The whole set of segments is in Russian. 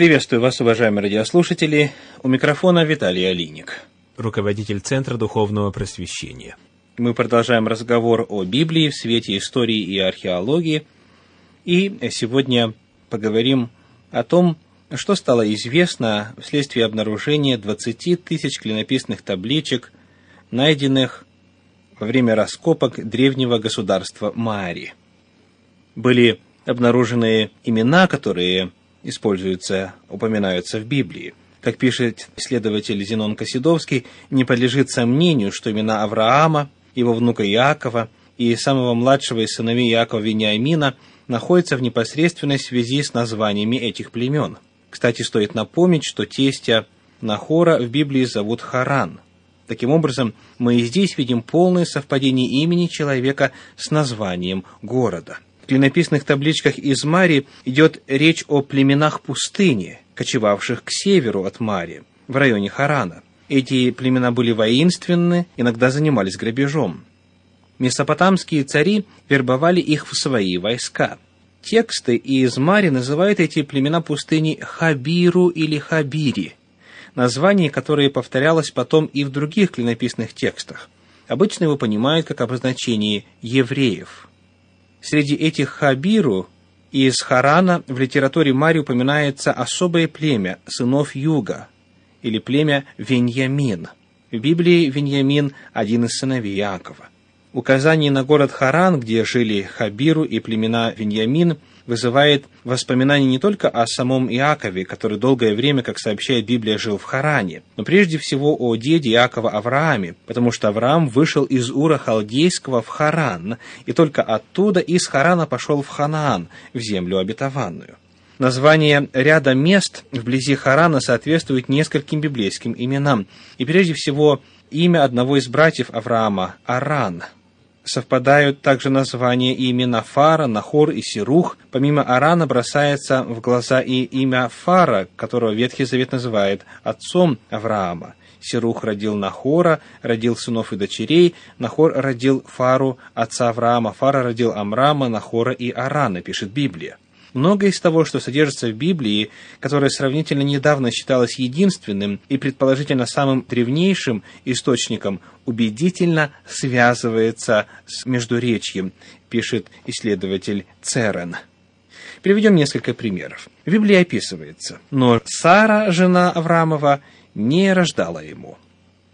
Приветствую вас, уважаемые радиослушатели. У микрофона Виталий Алиник, руководитель Центра Духовного Просвещения. Мы продолжаем разговор о Библии в свете истории и археологии. И сегодня поговорим о том, что стало известно вследствие обнаружения 20 тысяч клинописных табличек, найденных во время раскопок древнего государства Мари. Были обнаружены имена, которые используются, упоминаются в Библии. Как пишет исследователь Зенон Косидовский, не подлежит сомнению, что имена Авраама, его внука Иакова и самого младшего из сыновей Иакова Вениамина находятся в непосредственной связи с названиями этих племен. Кстати, стоит напомнить, что тестя Нахора в Библии зовут Харан. Таким образом, мы и здесь видим полное совпадение имени человека с названием города – клинописных табличках из Мари идет речь о племенах пустыни, кочевавших к северу от Мари, в районе Харана. Эти племена были воинственны, иногда занимались грабежом. Месопотамские цари вербовали их в свои войска. Тексты из Мари называют эти племена пустыни Хабиру или Хабири, название, которое повторялось потом и в других клинописных текстах. Обычно его понимают как обозначение евреев – Среди этих хабиру из Харана в литературе Мари упоминается особое племя сынов Юга, или племя Веньямин. В Библии Веньямин – один из сыновей Иакова. Указание на город Харан, где жили Хабиру и племена Веньямин – вызывает воспоминания не только о самом Иакове, который долгое время, как сообщает Библия, жил в Харане, но прежде всего о деде Иакова Аврааме, потому что Авраам вышел из Ура Халдейского в Харан, и только оттуда из Харана пошел в Ханаан, в землю обетованную. Название ряда мест вблизи Харана соответствует нескольким библейским именам, и прежде всего имя одного из братьев Авраама – Аран – совпадают также названия и имена Фара, Нахор и Сирух. Помимо Арана бросается в глаза и имя Фара, которого Ветхий Завет называет отцом Авраама. Сирух родил Нахора, родил сынов и дочерей, Нахор родил Фару, отца Авраама, Фара родил Амрама, Нахора и Арана, пишет Библия. Многое из того, что содержится в Библии, которое сравнительно недавно считалось единственным и предположительно самым древнейшим источником, убедительно связывается с Междуречьем, пишет исследователь Церен. Приведем несколько примеров. В Библии описывается, но Сара, жена Авраамова, не рождала ему.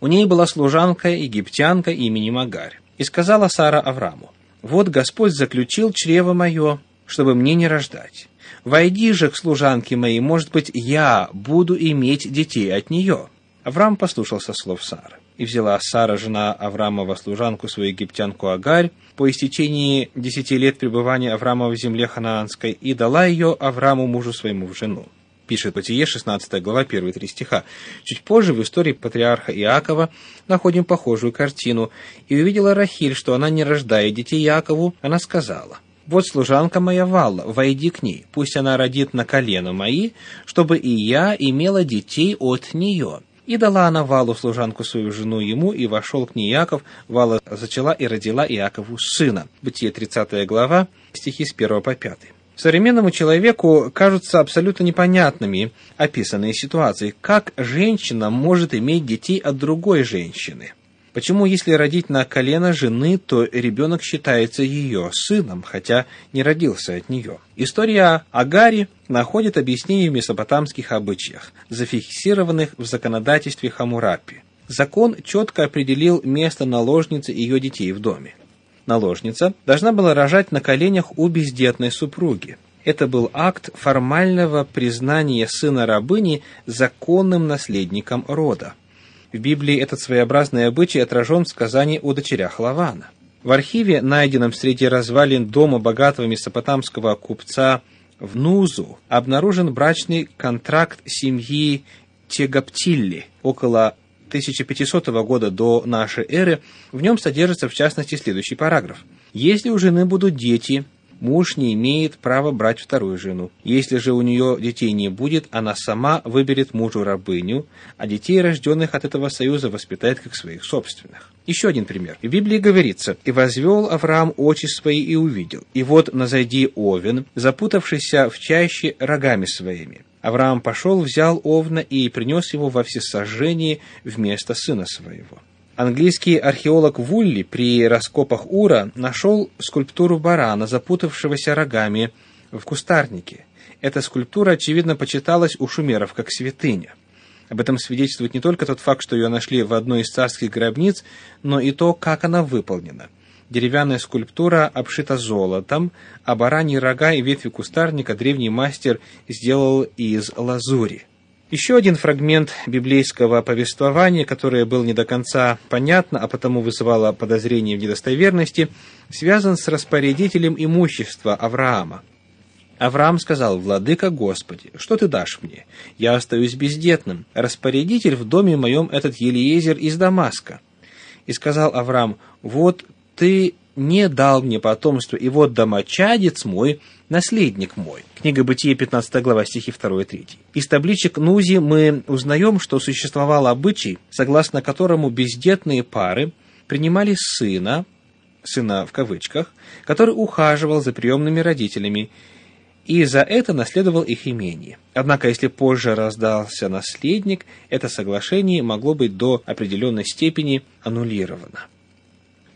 У ней была служанка, египтянка именем Агарь. И сказала Сара Аврааму, «Вот Господь заключил чрево мое, чтобы мне не рождать. Войди же к служанке моей, может быть, я буду иметь детей от нее». Авраам послушался слов Сары. И взяла Сара, жена Авраамова, служанку свою египтянку Агарь, по истечении десяти лет пребывания Авраама в земле ханаанской, и дала ее Аврааму, мужу своему, в жену. Пишет Бытие, 16 глава, первые три стиха. Чуть позже в истории патриарха Иакова находим похожую картину. «И увидела Рахиль, что она не рождает детей Иакову, она сказала, вот служанка моя Валла, войди к ней, пусть она родит на колено мои, чтобы и я имела детей от нее. И дала она Валу, служанку свою жену ему, и вошел к ней Иаков. Вала зачала и родила Иакову сына. Бытие 30 глава, стихи с 1 по 5. Современному человеку кажутся абсолютно непонятными описанные ситуации. Как женщина может иметь детей от другой женщины? Почему, если родить на колено жены, то ребенок считается ее сыном, хотя не родился от нее? История Агари находит объяснение в месопотамских обычаях, зафиксированных в законодательстве Хамурапи. Закон четко определил место наложницы и ее детей в доме. Наложница должна была рожать на коленях у бездетной супруги. Это был акт формального признания сына рабыни законным наследником рода. В Библии этот своеобразный обычай отражен в сказании о дочерях Лавана. В архиве, найденном среди развалин дома богатого месопотамского купца в Нузу, обнаружен брачный контракт семьи Тегаптилли около 1500 года до нашей эры. В нем содержится, в частности, следующий параграф. «Если у жены будут дети, муж не имеет права брать вторую жену. Если же у нее детей не будет, она сама выберет мужу рабыню, а детей, рожденных от этого союза, воспитает как своих собственных. Еще один пример. В Библии говорится, «И возвел Авраам очи свои и увидел, и вот назойди овен, запутавшийся в чаще рогами своими. Авраам пошел, взял овна и принес его во всесожжении вместо сына своего. Английский археолог Вулли при раскопах Ура нашел скульптуру барана, запутавшегося рогами в кустарнике. Эта скульптура, очевидно, почиталась у шумеров как святыня. Об этом свидетельствует не только тот факт, что ее нашли в одной из царских гробниц, но и то, как она выполнена. Деревянная скульптура обшита золотом, а бараньи рога и ветви кустарника древний мастер сделал из лазури. Еще один фрагмент библейского повествования, которое было не до конца понятно, а потому вызывало подозрение в недостоверности, связан с распорядителем имущества Авраама. Авраам сказал, «Владыка Господи, что ты дашь мне? Я остаюсь бездетным. Распорядитель в доме моем этот Елиезер из Дамаска». И сказал Авраам, «Вот ты не дал мне потомство, и вот домочадец мой, наследник мой. Книга Бытия, 15 глава, стихи 2 и 3. Из табличек Нузи мы узнаем, что существовал обычай, согласно которому бездетные пары принимали сына, сына в кавычках, который ухаживал за приемными родителями, и за это наследовал их имение. Однако, если позже раздался наследник, это соглашение могло быть до определенной степени аннулировано.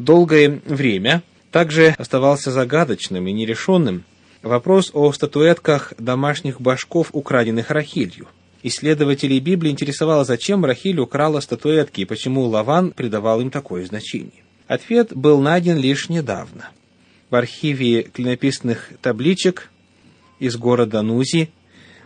Долгое время также оставался загадочным и нерешенным вопрос о статуэтках домашних башков, украденных Рахилью. Исследователей Библии интересовало, зачем Рахиль украла статуэтки и почему Лаван придавал им такое значение. Ответ был найден лишь недавно. В архиве клинописных табличек из города Нузи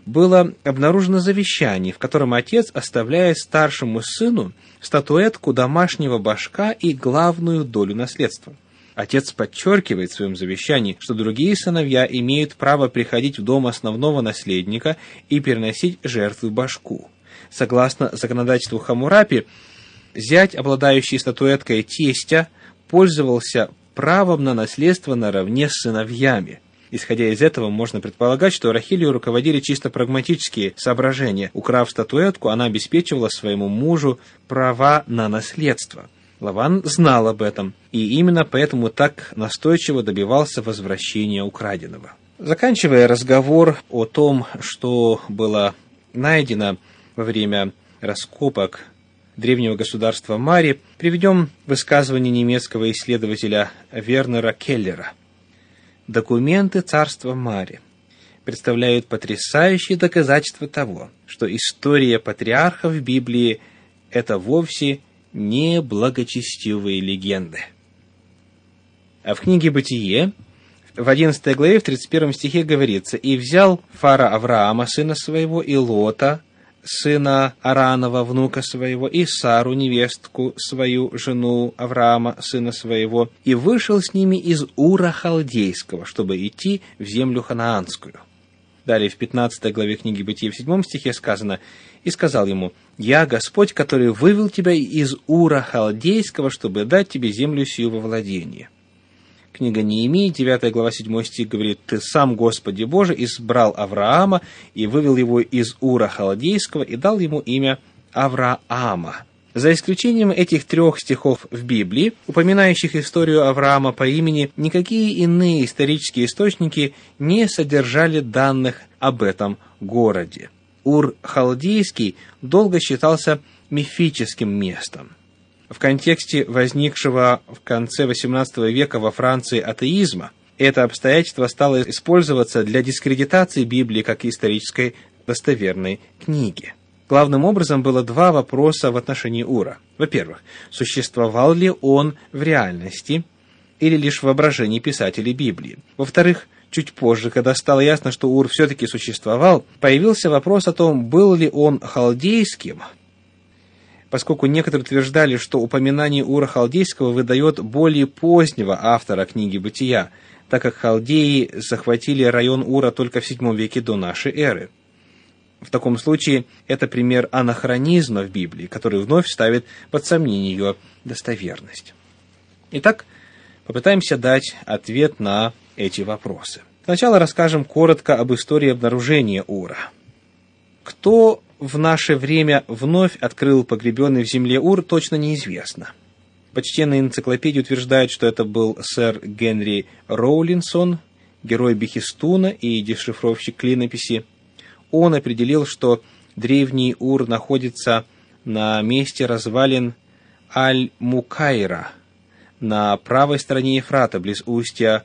было обнаружено завещание, в котором отец оставляет старшему сыну статуэтку домашнего башка и главную долю наследства. Отец подчеркивает в своем завещании, что другие сыновья имеют право приходить в дом основного наследника и переносить жертвы башку. Согласно законодательству Хамурапи, зять, обладающий статуэткой тестя, пользовался правом на наследство наравне с сыновьями. Исходя из этого, можно предполагать, что Рахилью руководили чисто прагматические соображения. Украв статуэтку, она обеспечивала своему мужу права на наследство. Лаван знал об этом, и именно поэтому так настойчиво добивался возвращения украденного. Заканчивая разговор о том, что было найдено во время раскопок древнего государства Мари, приведем высказывание немецкого исследователя Вернера Келлера – Документы царства Мари представляют потрясающие доказательства того, что история патриархов в Библии – это вовсе не благочестивые легенды. А в книге «Бытие» в 11 главе, в 31 стихе говорится, «И взял Фара Авраама, сына своего, и Лота, сына Аранова, внука своего, и Сару, невестку свою, жену Авраама, сына своего, и вышел с ними из Ура Халдейского, чтобы идти в землю ханаанскую. Далее в 15 главе книги Бытия в 7 стихе сказано, «И сказал ему, «Я Господь, который вывел тебя из Ура Халдейского, чтобы дать тебе землю сию во владение». Книга Неемии, 9 глава, 7 стих говорит, «Ты сам, Господи Боже, избрал Авраама и вывел его из Ура Халдейского и дал ему имя Авраама». За исключением этих трех стихов в Библии, упоминающих историю Авраама по имени, никакие иные исторические источники не содержали данных об этом городе. Ур-Халдейский долго считался мифическим местом в контексте возникшего в конце XVIII века во Франции атеизма, это обстоятельство стало использоваться для дискредитации Библии как исторической достоверной книги. Главным образом было два вопроса в отношении Ура. Во-первых, существовал ли он в реальности или лишь в воображении писателей Библии? Во-вторых, чуть позже, когда стало ясно, что Ур все-таки существовал, появился вопрос о том, был ли он халдейским – поскольку некоторые утверждали, что упоминание Ура Халдейского выдает более позднего автора книги «Бытия», так как халдеи захватили район Ура только в VII веке до нашей эры. В таком случае это пример анахронизма в Библии, который вновь ставит под сомнение ее достоверность. Итак, попытаемся дать ответ на эти вопросы. Сначала расскажем коротко об истории обнаружения Ура. Кто в наше время вновь открыл погребенный в земле Ур, точно неизвестно. Почтенные энциклопедии утверждают, что это был сэр Генри Роулинсон, герой Бехистуна и дешифровщик клинописи. он определил, что древний Ур находится на месте развалин Аль-Мукайра, на правой стороне Ефрата, близ устья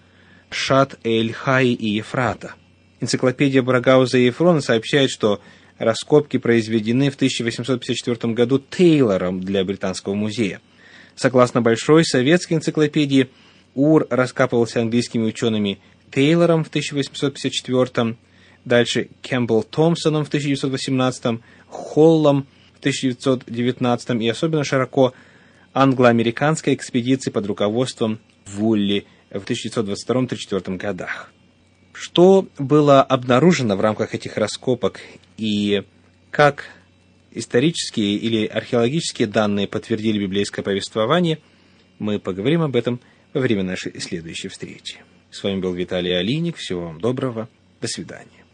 Шат-эль-Хай и Ефрата. Энциклопедия Брагауза и Ефрона сообщает, что раскопки произведены в 1854 году Тейлором для Британского музея. Согласно Большой советской энциклопедии, Ур раскапывался английскими учеными Тейлором в 1854 дальше Кэмпбелл Томпсоном в 1918 Холлом в 1919 и особенно широко англо-американской экспедиции под руководством Вулли в 1922-1934 годах. Что было обнаружено в рамках этих раскопок и как исторические или археологические данные подтвердили библейское повествование, мы поговорим об этом во время нашей следующей встречи. С вами был Виталий Алиник. Всего вам доброго. До свидания.